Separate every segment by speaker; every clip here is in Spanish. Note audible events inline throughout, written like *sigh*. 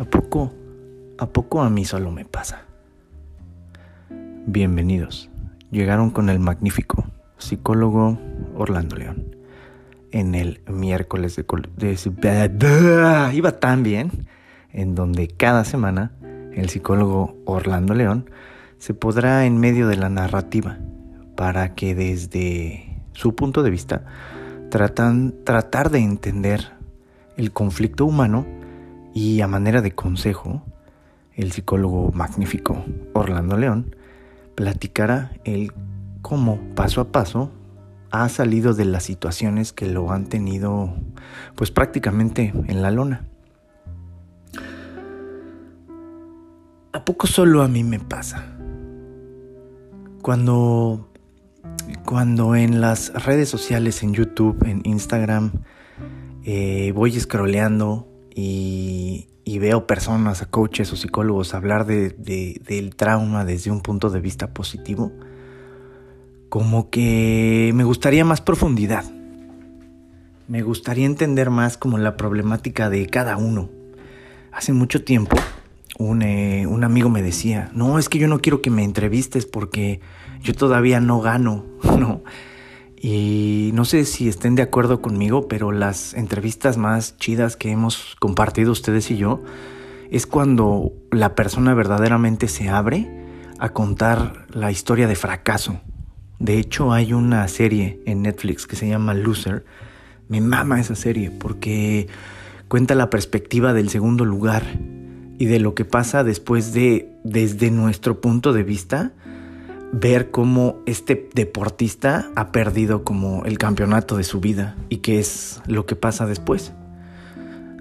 Speaker 1: ¿A poco? ¿A poco a mí solo me pasa? Bienvenidos. Llegaron con el magnífico psicólogo Orlando León. En el miércoles de, de, iba tan bien, en donde cada semana el psicólogo Orlando León se podrá en medio de la narrativa para que desde su punto de vista tratan, tratar de entender el conflicto humano y a manera de consejo, el psicólogo magnífico Orlando León platicará el cómo paso a paso ha salido de las situaciones que lo han tenido pues prácticamente en la lona. ¿A poco solo a mí me pasa? Cuando cuando en las redes sociales, en YouTube, en Instagram, eh, voy scrolleando y, veo personas, coaches o psicólogos hablar de, del trauma desde un punto de vista positivo, como que me gustaría más profundidad. Me gustaría entender más como la problemática de cada uno. Hace mucho tiempo un, eh, un amigo me decía, no, es que yo no quiero que me entrevistes porque yo todavía no gano, *laughs* ¿no? Y no sé si estén de acuerdo conmigo, pero las entrevistas más chidas que hemos compartido ustedes y yo es cuando la persona verdaderamente se abre a contar la historia de fracaso. De hecho, hay una serie en Netflix que se llama Loser. Me mama esa serie porque cuenta la perspectiva del segundo lugar y de lo que pasa después de, desde nuestro punto de vista, ver cómo este deportista ha perdido como el campeonato de su vida y qué es lo que pasa después.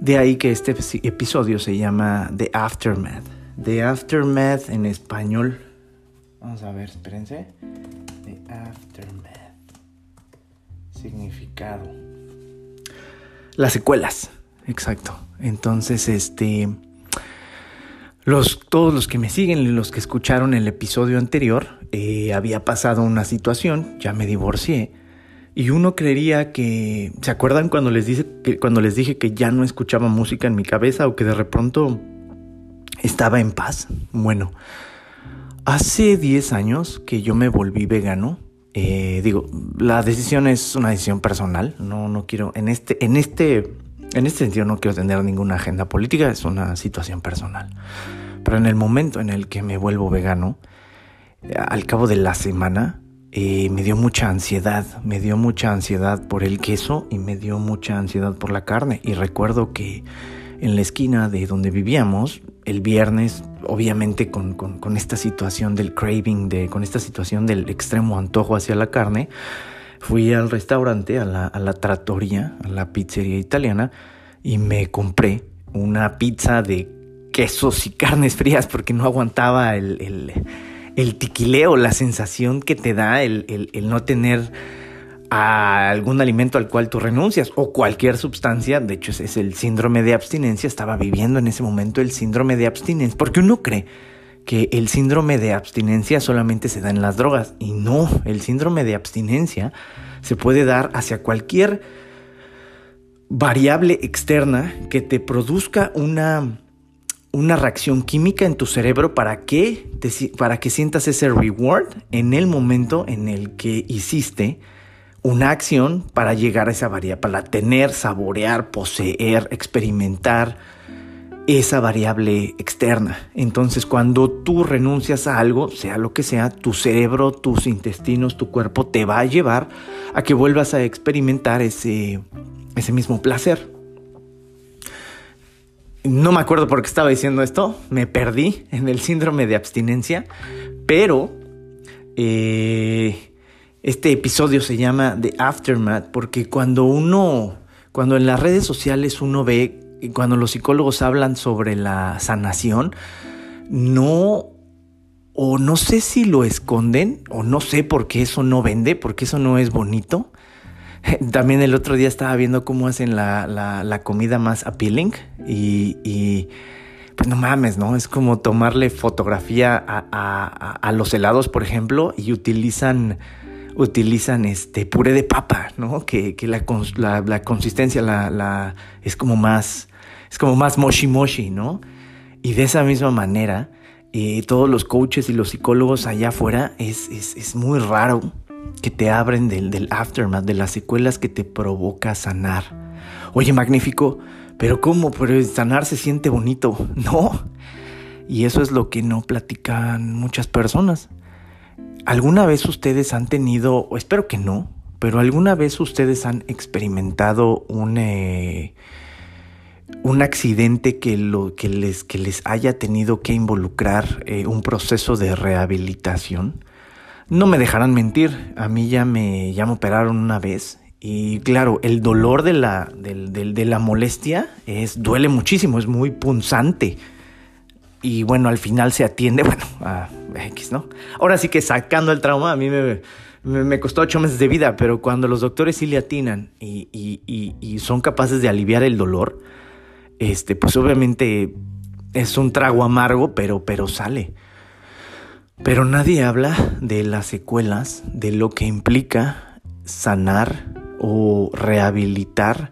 Speaker 1: De ahí que este episodio se llama The Aftermath. The Aftermath en español. Vamos a ver, espérense. The Aftermath. Significado. Las secuelas. Exacto. Entonces, este los, todos los que me siguen, los que escucharon el episodio anterior, eh, había pasado una situación, ya me divorcié, y uno creería que, ¿se acuerdan cuando les, que, cuando les dije que ya no escuchaba música en mi cabeza o que de pronto estaba en paz? Bueno, hace 10 años que yo me volví vegano, eh, digo, la decisión es una decisión personal, no, no quiero, en este, en este en este sentido no quiero tener ninguna agenda política, es una situación personal. Pero en el momento en el que me vuelvo vegano, al cabo de la semana, eh, me dio mucha ansiedad, me dio mucha ansiedad por el queso y me dio mucha ansiedad por la carne. Y recuerdo que en la esquina de donde vivíamos, el viernes, obviamente con, con esta situación del craving, de, con esta situación del extremo antojo hacia la carne, fui al restaurante, a la, a la trattoria, a la pizzería italiana, y me compré una pizza de quesos y carnes frías porque no aguantaba el, el, el tiquileo, la sensación que te da el, el, no tener algún alimento al cual tú renuncias o cualquier sustancia, de hecho es el síndrome de abstinencia, estaba viviendo en ese momento el síndrome de abstinencia, porque uno cree que el síndrome de abstinencia solamente se da en las drogas. Y no, el síndrome de abstinencia se puede dar hacia cualquier variable externa que te produzca una, una reacción química en tu cerebro para que, para que sientas ese reward en el momento en el que hiciste una acción para llegar a esa variable, para tener, saborear, poseer, experimentar, esa variable externa. Entonces, cuando tú renuncias a algo, sea lo que sea, tu cerebro, tus intestinos, tu cuerpo te va a llevar a que vuelvas a experimentar ese, ese mismo placer. No me acuerdo por qué estaba diciendo esto, me perdí en el síndrome de abstinencia, pero eh, este episodio se llama The Aftermath porque cuando uno, cuando en las redes sociales uno ve cuando los psicólogos hablan sobre la sanación, no, o no sé si lo esconden, o no sé por qué eso no vende, porque eso no es bonito. *laughs* También el otro día estaba viendo cómo hacen la, la, comida más appealing y, y, pues no mames, ¿no? Es como tomarle fotografía a, a, a los helados, por ejemplo, y utilizan utilizan este puré de papa, ¿no? Que, que la, la, la, consistencia la, la, es como más es como más moshi moshi, ¿no? Y de esa misma manera, eh, todos los coaches y los psicólogos allá afuera es, es, muy raro que te abren del, del aftermath, de las secuelas que te provoca sanar. Oye, magnífico, pero ¿cómo? Pero sanar se siente bonito. *laughs* No. Y eso es lo que no platican muchas personas. ¿Alguna vez ustedes han tenido, espero que no, pero alguna vez ustedes han experimentado un, eh, un accidente que, lo, que, les, que les haya tenido que involucrar eh, un proceso de rehabilitación? No me dejarán mentir, a mí ya me, ya me operaron una vez y claro, el dolor de la, de la molestia es, duele muchísimo, es muy punzante y bueno, al final se atiende, *laughs* bueno, a X, ¿no? Ahora sí que sacando el trauma, a mí me, me, costó ocho meses de vida, pero cuando los doctores sí le atinan y, son capaces de aliviar el dolor, este, pues obviamente es un trago amargo, pero, pero sale. Pero nadie habla de las secuelas, de lo que implica sanar o rehabilitar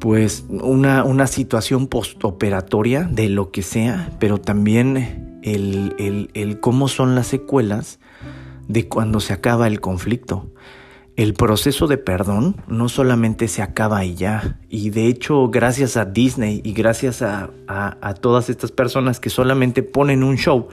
Speaker 1: pues una, una situación postoperatoria de lo que sea, pero también el, el, cómo son las secuelas de cuando se acaba el conflicto. El proceso de perdón no solamente se acaba y ya, y de hecho gracias a Disney y gracias a, todas estas personas que solamente ponen un show,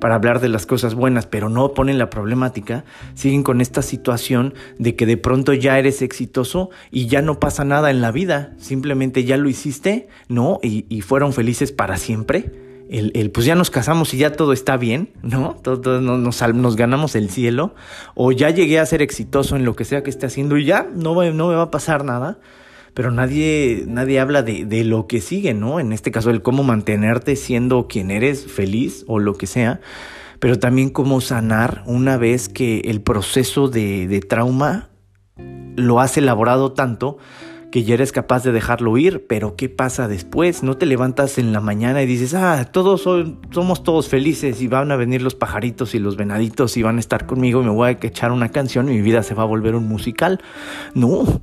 Speaker 1: para hablar de las cosas buenas, pero no ponen la problemática, siguen con esta situación de que de pronto ya eres exitoso y ya no pasa nada en la vida, simplemente ya lo hiciste, ¿no? Y, fueron felices para siempre. El, pues ya nos casamos y ya todo está bien, ¿no? Todos nos, nos, ganamos el cielo, o ya llegué a ser exitoso en lo que sea que esté haciendo y ya no, no me va a pasar nada pero nadie, nadie habla de, de, lo que sigue, ¿no? En este caso, el cómo mantenerte siendo quien eres, feliz o lo que sea, pero también cómo sanar una vez que el proceso de, de trauma lo has elaborado tanto que ya eres capaz de dejarlo ir, pero ¿qué pasa después? No te levantas en la mañana y dices, ah, todos somos todos felices y van a venir los pajaritos y los venaditos y van a estar conmigo y me voy a echar una canción y mi vida se va a volver un musical. No,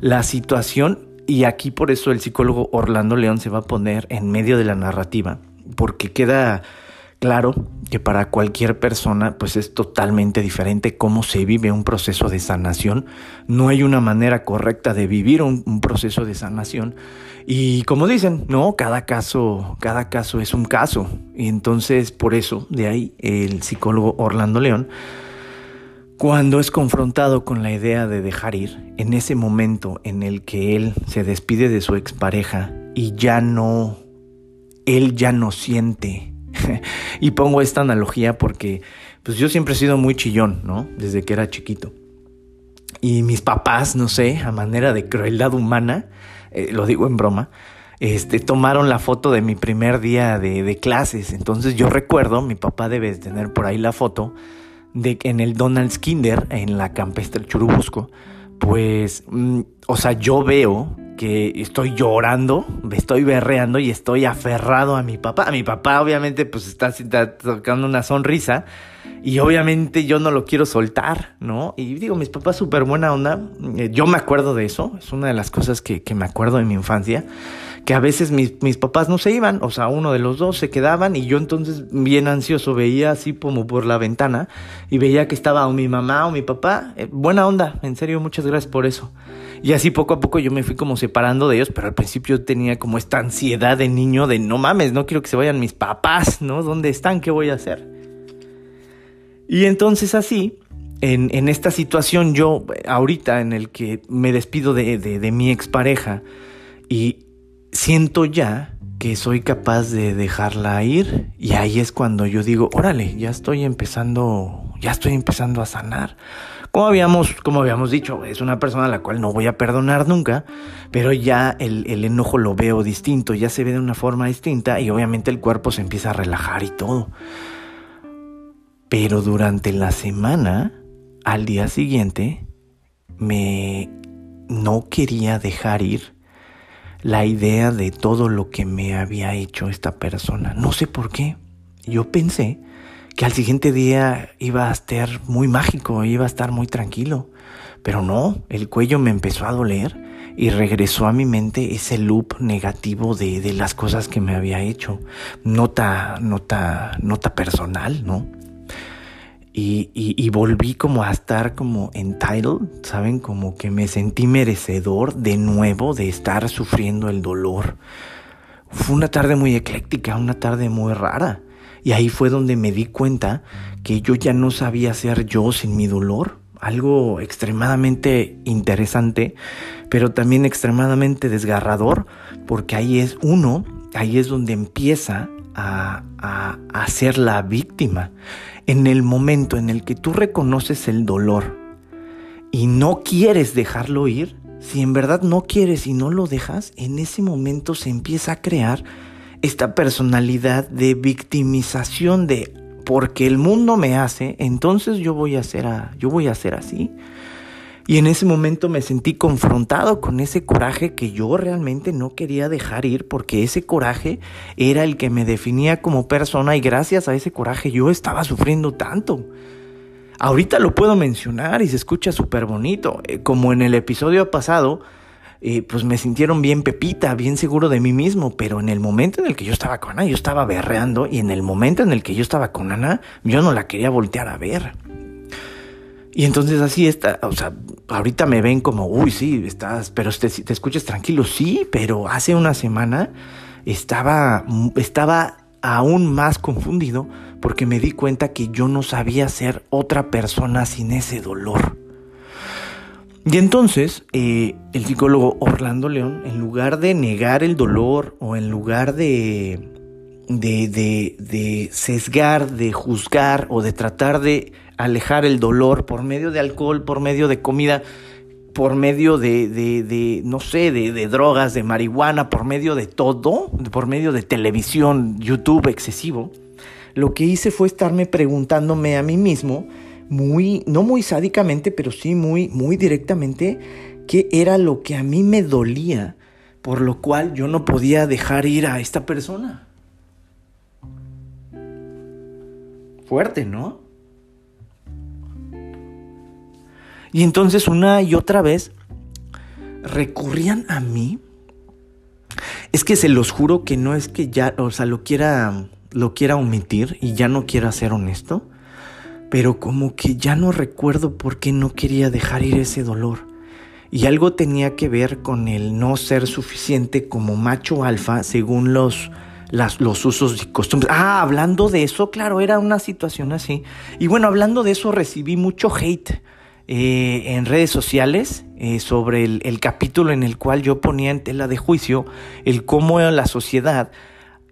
Speaker 1: la situación, y aquí por eso el psicólogo Orlando León se va a poner en medio de la narrativa, porque queda claro que para cualquier persona pues es totalmente diferente cómo se vive un proceso de sanación. No hay una manera correcta de vivir un, proceso de sanación. Y como dicen, no, cada caso, cada caso es un caso. Y entonces por eso, de ahí el psicólogo Orlando León cuando es confrontado con la idea de dejar ir, en ese momento en el que él se despide de su expareja y ya no, él ya no siente. Y pongo esta analogía porque pues yo siempre he sido muy chillón, ¿no? Desde que era chiquito. Y mis papás, no sé, a manera de crueldad humana, eh, lo digo en broma, este, tomaron la foto de mi primer día de, clases. Entonces yo recuerdo, mi papá debe tener por ahí la foto, de que en el Donald's Kinder, en la campestre Churubusco, pues, mm, o sea, yo veo que estoy llorando, me estoy berreando y estoy aferrado a mi papá. A mi papá obviamente pues está, está tocando una sonrisa y obviamente yo no lo quiero soltar, ¿no? Y digo, mis papás súper buena onda, eh, yo me acuerdo de eso, es una de las cosas que, que me acuerdo de mi infancia que a veces mis, mis, papás no se iban, o sea, uno de los dos se quedaban y yo entonces bien ansioso veía así como por la ventana y veía que estaba o mi mamá o mi papá, eh, buena onda, en serio, muchas gracias por eso. Y así poco a poco yo me fui como separando de ellos, pero al principio tenía como esta ansiedad de niño de no mames, no quiero que se vayan mis papás, ¿no? ¿Dónde están? ¿Qué voy a hacer? Y entonces así, en, en esta situación yo, ahorita en el que me despido de, de, de mi expareja y siento ya que soy capaz de dejarla ir y ahí es cuando yo digo, órale, ya estoy empezando, ya estoy empezando a sanar. Como habíamos, como habíamos dicho, es una persona a la cual no voy a perdonar nunca, pero ya el, el enojo lo veo distinto, ya se ve de una forma distinta y obviamente el cuerpo se empieza a relajar y todo. Pero durante la semana, al día siguiente, me no quería dejar ir la idea de todo lo que me había hecho esta persona. No sé por qué. Yo pensé que al siguiente día iba a estar muy mágico, iba a estar muy tranquilo. Pero no, el cuello me empezó a doler y regresó a mi mente ese loop negativo de, las cosas que me había hecho. Nota, nota, nota personal, ¿no? Y, volví como a estar como entitled, ¿saben? Como que me sentí merecedor de nuevo de estar sufriendo el dolor. Fue una tarde muy ecléctica, una tarde muy rara. Y ahí fue donde me di cuenta que yo ya no sabía ser yo sin mi dolor. Algo extremadamente interesante, pero también extremadamente desgarrador, porque ahí es uno, ahí es donde empieza a, a, a ser la víctima en el momento en el que tú reconoces el dolor y no quieres dejarlo ir, si en verdad no quieres y no lo dejas, en ese momento se empieza a crear esta personalidad de victimización de porque el mundo me hace, entonces yo voy a ser a, yo voy a ser así. Y en ese momento me sentí confrontado con ese coraje que yo realmente no quería dejar ir porque ese coraje era el que me definía como persona y gracias a ese coraje yo estaba sufriendo tanto. Ahorita lo puedo mencionar y se escucha súper bonito. Eh, como en el episodio pasado, eh, pues me sintieron bien pepita, bien seguro de mí mismo, pero en el momento en el que yo estaba con Ana, yo estaba berreando y en el momento en el que yo estaba con Ana, yo no la quería voltear a ver. Y entonces así está, o sea, ahorita me ven como, uy, sí, estás, pero te, te escuchas tranquilo, sí, pero hace una semana estaba, estaba aún más confundido porque me di cuenta que yo no sabía ser otra persona sin ese dolor. Y entonces eh, el psicólogo Orlando León, en lugar de negar el dolor o en lugar de, de, de, de sesgar, de juzgar o de tratar de alejar el dolor por medio de alcohol, por medio de comida, por medio de, de, de no sé, de, de, drogas, de marihuana, por medio de todo, por medio de televisión, YouTube excesivo, lo que hice fue estarme preguntándome a mí mismo, muy, no muy sádicamente, pero sí muy, muy directamente, qué era lo que a mí me dolía, por lo cual yo no podía dejar ir a esta persona. Fuerte, ¿no? Y entonces una y otra vez recurrían a mí. Es que se los juro que no es que ya, o sea, lo quiera, lo quiera omitir y ya no quiera ser honesto, pero como que ya no recuerdo por qué no quería dejar ir ese dolor. Y algo tenía que ver con el no ser suficiente como macho alfa según los, los usos y costumbres. Ah, hablando de eso, claro, era una situación así. Y bueno, hablando de eso recibí mucho hate eh, en redes sociales eh, sobre el, capítulo en el cual yo ponía en tela de juicio el cómo la sociedad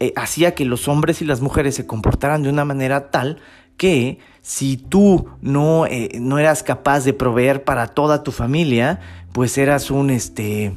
Speaker 1: eh, hacía que los hombres y las mujeres se comportaran de una manera tal que si tú no, no eras capaz de proveer para toda tu familia, pues eras un este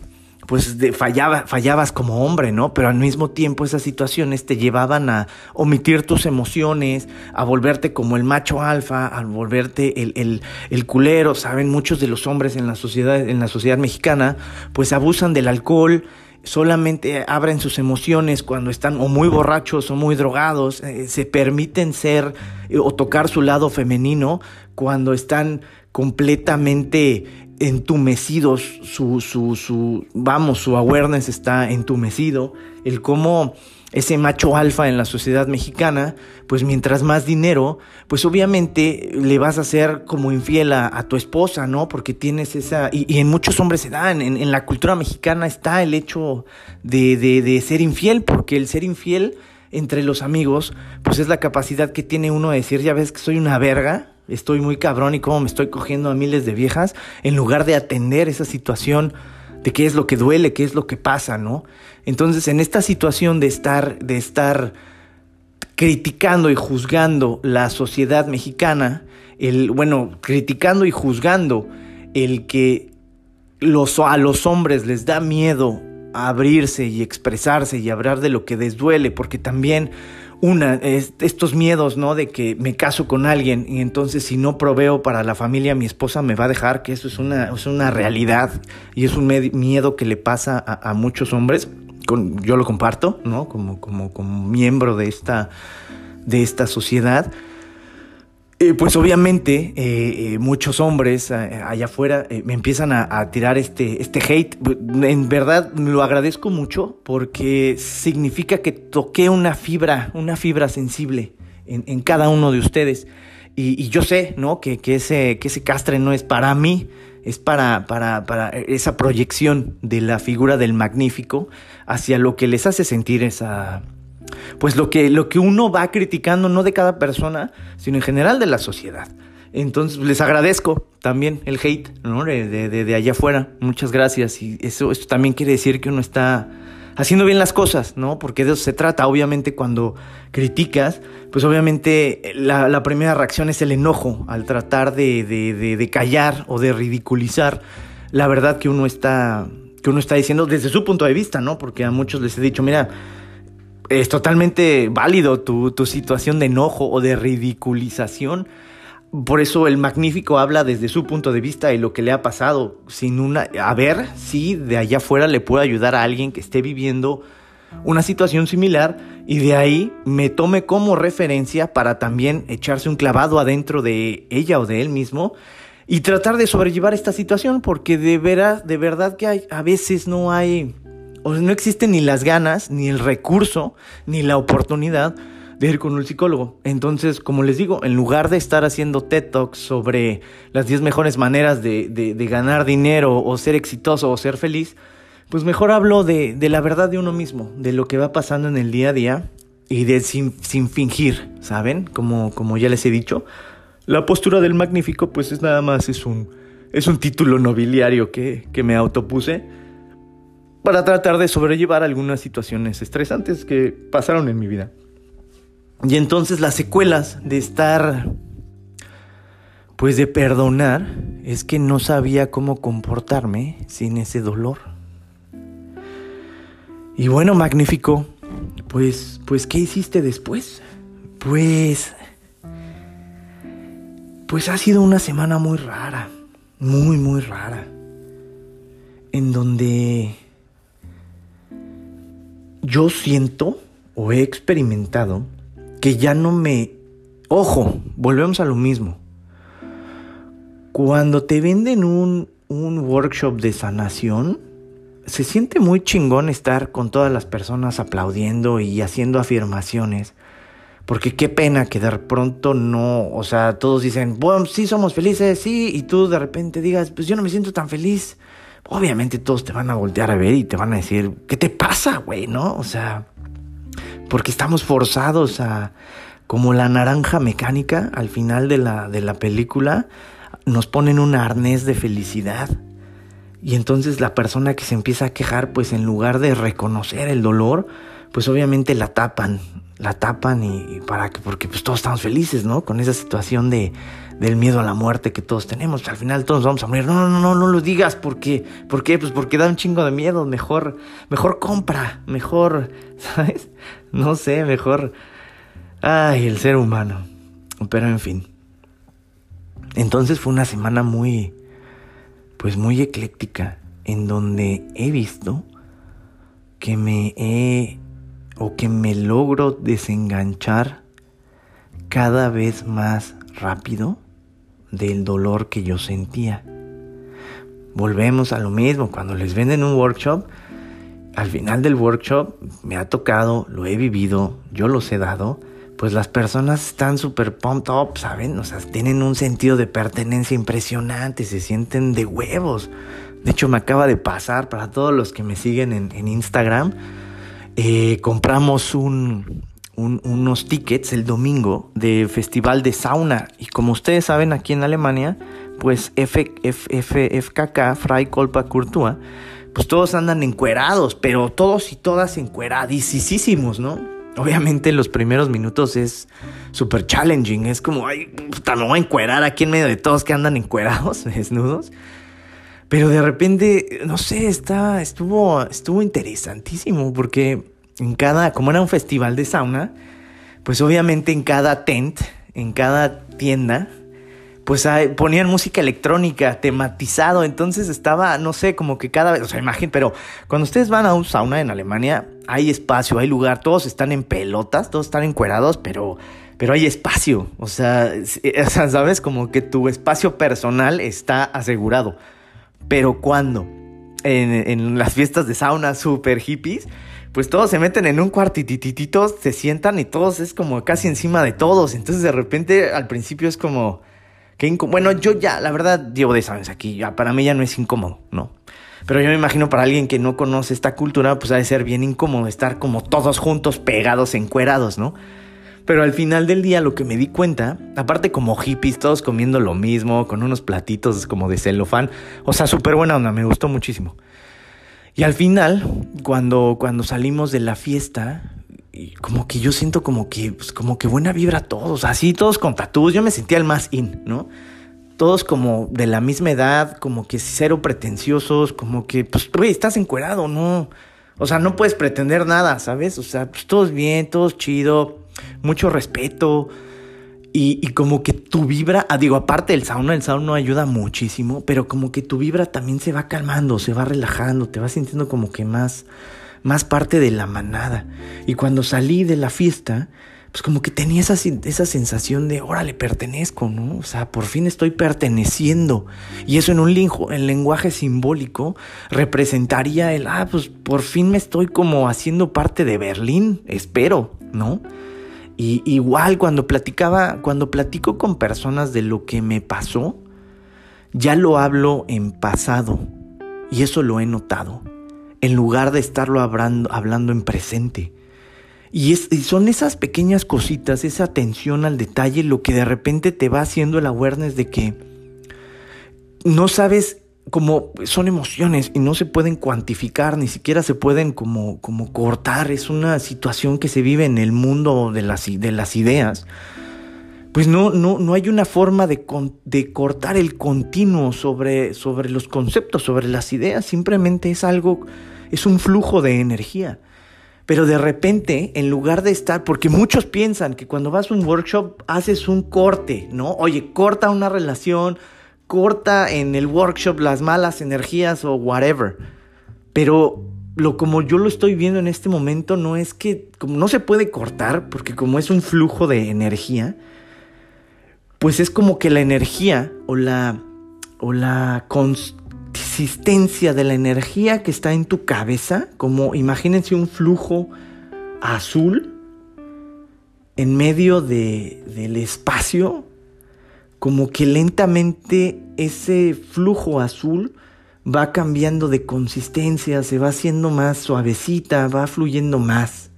Speaker 1: pues fallaba, fallabas como hombre, ¿no? Pero al mismo tiempo esas situaciones te llevaban a omitir tus emociones, a volverte como el macho alfa, a volverte el, el, el culero, ¿saben? Muchos de los hombres en la sociedad, en la sociedad mexicana, pues abusan del alcohol, solamente abren sus emociones cuando están o muy borrachos o muy drogados, eh, se permiten ser eh, o tocar su lado femenino cuando están completamente entumecidos, su, su, su, vamos, su awareness está entumecido, el cómo ese macho alfa en la sociedad mexicana, pues mientras más dinero, pues obviamente le vas a hacer como infiel a, tu esposa, ¿no? Porque tienes esa, y, en muchos hombres se dan, en, en, la cultura mexicana está el hecho de, de, de ser infiel, porque el ser infiel entre los amigos, pues es la capacidad que tiene uno de decir, ya ves que soy una verga, estoy muy cabrón y cómo me estoy cogiendo a miles de viejas, en lugar de atender esa situación de qué es lo que duele, qué es lo que pasa, ¿no? Entonces, en esta situación de estar, de estar criticando y juzgando la sociedad mexicana, el, bueno, criticando y juzgando el que los, a los hombres les da miedo abrirse y expresarse y hablar de lo que les duele, porque también una, estos miedos, ¿no? De que me caso con alguien y entonces si no proveo para la familia, mi esposa me va a dejar, que eso es una, es una realidad y es un miedo que le pasa a, muchos hombres. Con, yo lo comparto, ¿no? Como, como, como miembro de esta, de esta sociedad. Eh, pues obviamente eh, eh, muchos hombres allá afuera me empiezan a, tirar este, este hate. En verdad lo agradezco mucho porque significa que toqué una fibra, una fibra sensible en, cada uno de ustedes. Y, yo sé, ¿no? Que, ese, que ese castre no es para mí, es para, para, para esa proyección de la figura del magnífico hacia lo que les hace sentir esa, pues lo que, lo que uno va criticando, no de cada persona, sino en general de la sociedad. Entonces les agradezco también el hate ¿no? de, de, allá afuera. Muchas gracias. Y eso esto también quiere decir que uno está haciendo bien las cosas, ¿no? Porque de eso se trata. Obviamente cuando criticas, pues obviamente la, la primera reacción es el enojo al tratar de, de, callar o de ridiculizar la verdad que uno está que uno está diciendo desde su punto de vista, ¿no? Porque a muchos les he dicho, mira, es totalmente válido tu, situación de enojo o de ridiculización. Por eso el magnífico habla desde su punto de vista de lo que le ha pasado, sin una, a ver si de allá afuera le puede ayudar a alguien que esté viviendo una situación similar y de ahí me tome como referencia para también echarse un clavado adentro de ella o de él mismo y tratar de sobrellevar esta situación porque de veras, de verdad que hay, a veces no hay o no existen ni las ganas, ni el recurso, ni la oportunidad de ir con un psicólogo. Entonces, como les digo, en lugar de estar haciendo TED Talks sobre las 10 mejores maneras de, de, ganar dinero o ser exitoso o ser feliz, pues mejor hablo de, de, la verdad de uno mismo, de lo que va pasando en el día a día y de sin, sin fingir, ¿saben? Como, como ya les he dicho, la postura del magnífico pues es nada más, es un, es un título nobiliario que, que me autopuse para tratar de sobrellevar algunas situaciones estresantes que pasaron en mi vida. Y entonces las secuelas de estar, pues de perdonar, es que no sabía cómo comportarme sin ese dolor. Y bueno, magnífico, pues, pues, ¿qué hiciste después? Pues, pues ha sido una semana muy rara, muy, muy rara, en donde yo siento o he experimentado que ya no me... Ojo, volvemos a lo mismo. Cuando te venden un, un workshop de sanación, se siente muy chingón estar con todas las personas aplaudiendo y haciendo afirmaciones. Porque qué pena que de pronto no, o sea, todos dicen, bueno, sí somos felices, sí, y tú de repente digas, pues yo no me siento tan feliz obviamente todos te van a voltear a ver y te van a decir, ¿qué te pasa, güey? ¿No? O sea, porque estamos forzados a, como la naranja mecánica al final de la, de la película, nos ponen un arnés de felicidad. Y entonces la persona que se empieza a quejar, pues en lugar de reconocer el dolor, pues obviamente la tapan, la tapan y, para que, porque pues todos estamos felices, ¿no? Con esa situación de, del miedo a la muerte que todos tenemos. Al final todos vamos a morir. No, no, no, no lo digas porque, ¿por qué? Pues porque da un chingo de miedo. Mejor, mejor compra, mejor, *laughs* ¿sabes? No sé, mejor. Ay, el ser humano. Pero en fin. Entonces fue una semana muy, pues muy ecléctica, en donde he visto que me he o que me logro desenganchar cada vez más rápido del dolor que yo sentía. Volvemos a lo mismo, cuando les venden un workshop, al final del workshop me ha tocado, lo he vivido, yo los he dado, pues las personas están súper pumped up, ¿saben? O sea, tienen un sentido de pertenencia impresionante, se sienten de huevos. De hecho, me acaba de pasar para todos los que me siguen en, Instagram, eh, compramos un, unos tickets el domingo de festival de sauna. Y como ustedes saben, aquí en Alemania, pues F, FKK, Freikolpa Kultur, pues todos andan encuerados, pero todos y todas encueradísimos, ¿no? Obviamente los primeros minutos es súper challenging, es como, ay, puta, me voy a encuerar aquí en medio de todos que andan encuerados, *laughs* desnudos. Pero de repente, no sé, está, estuvo, estuvo interesantísimo porque en cada, como era un festival de sauna, pues obviamente en cada tent, en cada tienda, pues ponían música electrónica tematizado, entonces estaba, no sé, como que cada vez, o sea, imagínate, pero cuando ustedes van a un sauna en Alemania, hay espacio, hay lugar, todos están en pelotas, todos están encuerados, pero pero hay espacio, o sea, *laughs* sabes, como que tu espacio personal está asegurado. Pero cuando en, las fiestas de sauna super hippies, pues todos se meten en un cuartititito, se sientan y todos es como casi encima de todos. Entonces de repente al principio es como que bueno, yo ya, la verdad, llevo de años aquí, ya para mí ya no es incómodo, ¿no? Pero yo me imagino para alguien que no conoce esta cultura, pues ha de ser bien incómodo estar como todos juntos, pegados, encuerados, ¿no? Pero al final del día lo que me di cuenta, aparte como hippies, todos comiendo lo mismo, con unos platitos como de celofán, o sea, súper buena onda, me gustó muchísimo. Y al final, cuando, cuando salimos de la fiesta, como que yo siento como que, pues, como que buena vibra a todos, así todos con tatús, yo me sentía el más in, ¿no? Todos como de la misma edad, como que cero pretenciosos, como que, pues, güey, estás encuerado, ¿no? O sea, no puedes pretender nada, ¿sabes? O sea, pues todos bien, todos chido, mucho respeto. Y, como que tu vibra, ah, digo, aparte del sauna, el sauna ayuda muchísimo, pero como que tu vibra también se va calmando, se va relajando, te vas sintiendo como que más, más parte de la manada. Y cuando salí de la fiesta, pues como que tenía esa, esa sensación de, órale, pertenezco, ¿no? O sea, por fin estoy perteneciendo. Y eso en un en lenguaje simbólico representaría el, ah, pues por fin me estoy como haciendo parte de Berlín, espero, ¿no? Y igual cuando platicaba, cuando platico con personas de lo que me pasó, ya lo hablo en pasado. Y eso lo he notado. En lugar de estarlo hablando, hablando en presente. Y, es, y, son esas pequeñas cositas, esa atención al detalle, lo que de repente te va haciendo el awareness de que no sabes como son emociones y no se pueden cuantificar, ni siquiera se pueden como, como cortar, es una situación que se vive en el mundo de las, de las ideas, pues no, no, no hay una forma de, de cortar el continuo sobre, sobre los conceptos, sobre las ideas, simplemente es algo, es un flujo de energía. Pero de repente, en lugar de estar, porque muchos piensan que cuando vas a un workshop haces un corte, ¿no? Oye, corta una relación, corta en el workshop las malas energías o whatever. Pero lo como yo lo estoy viendo en este momento no es que como no se puede cortar porque como es un flujo de energía, pues es como que la energía o la o la consistencia de la energía que está en tu cabeza, como imagínense un flujo azul en medio de, del espacio como que lentamente ese flujo azul va cambiando de consistencia, se va haciendo más suavecita, va fluyendo más.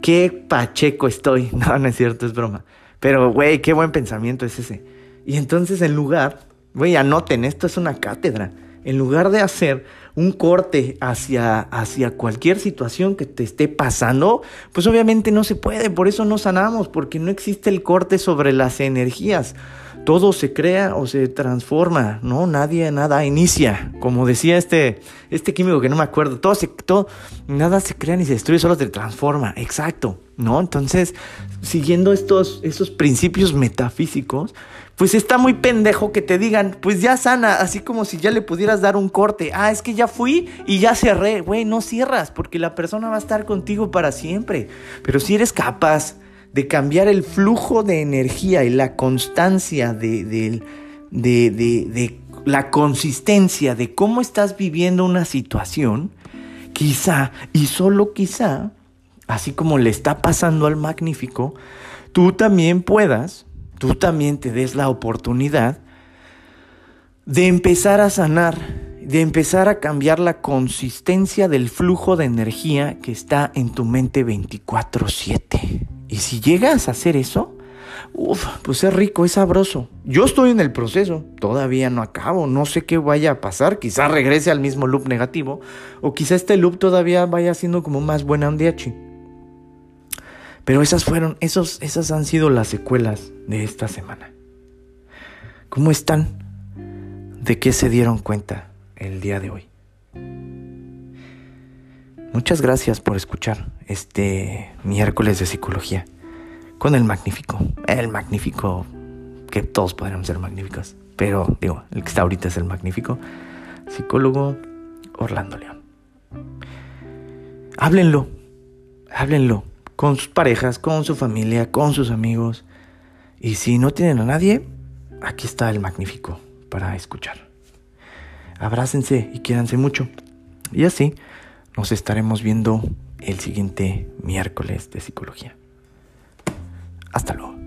Speaker 1: Qué pacheco estoy. *laughs* No, no es cierto, es broma. Pero, güey, qué buen pensamiento es ese. Y entonces en lugar, güey, anoten, esto es una cátedra. En lugar de hacer un corte hacia, hacia cualquier situación que te esté pasando, pues obviamente no se puede, por eso no sanamos, porque no existe el corte sobre las energías todo se crea o se transforma, ¿no? Nadie, nada inicia. Como decía este, este químico que no me acuerdo, todo se, todo, nada se crea ni se destruye, solo se transforma. Exacto, ¿no? Entonces, siguiendo estos, principios metafísicos, pues está muy pendejo que te digan, pues ya sana, así como si ya le pudieras dar un corte. Ah, es que ya fui y ya cerré. Güey, no cierras, porque la persona va a estar contigo para siempre. Pero si eres capaz de cambiar el flujo de energía y la constancia de, de, de, la consistencia de cómo estás viviendo una situación, quizá y solo quizá, así como le está pasando al magnífico, tú también puedas, tú también te des la oportunidad de empezar a sanar, de empezar a cambiar la consistencia del flujo de energía que está en tu mente 24/7. Y si llegas a hacer eso, uff, pues es rico, es sabroso. Yo estoy en el proceso, todavía no acabo, no sé qué vaya a pasar, quizás regrese al mismo loop negativo, o quizá este loop todavía vaya siendo como más buena ondiachi. Pero esas fueron, esos, esas han sido las secuelas de esta semana. ¿Cómo están? ¿De qué se dieron cuenta el día de hoy? Muchas gracias por escuchar este miércoles de psicología con el magnífico, el magnífico, que todos podríamos ser magníficos, pero digo, el que está ahorita es el magnífico, psicólogo Orlando León. Háblenlo, háblenlo con sus parejas, con su familia, con sus amigos. Y si no tienen a nadie, aquí está el magnífico para escuchar. Abrácense y quédanse mucho. Y así nos estaremos viendo el siguiente miércoles de psicología. Hasta luego.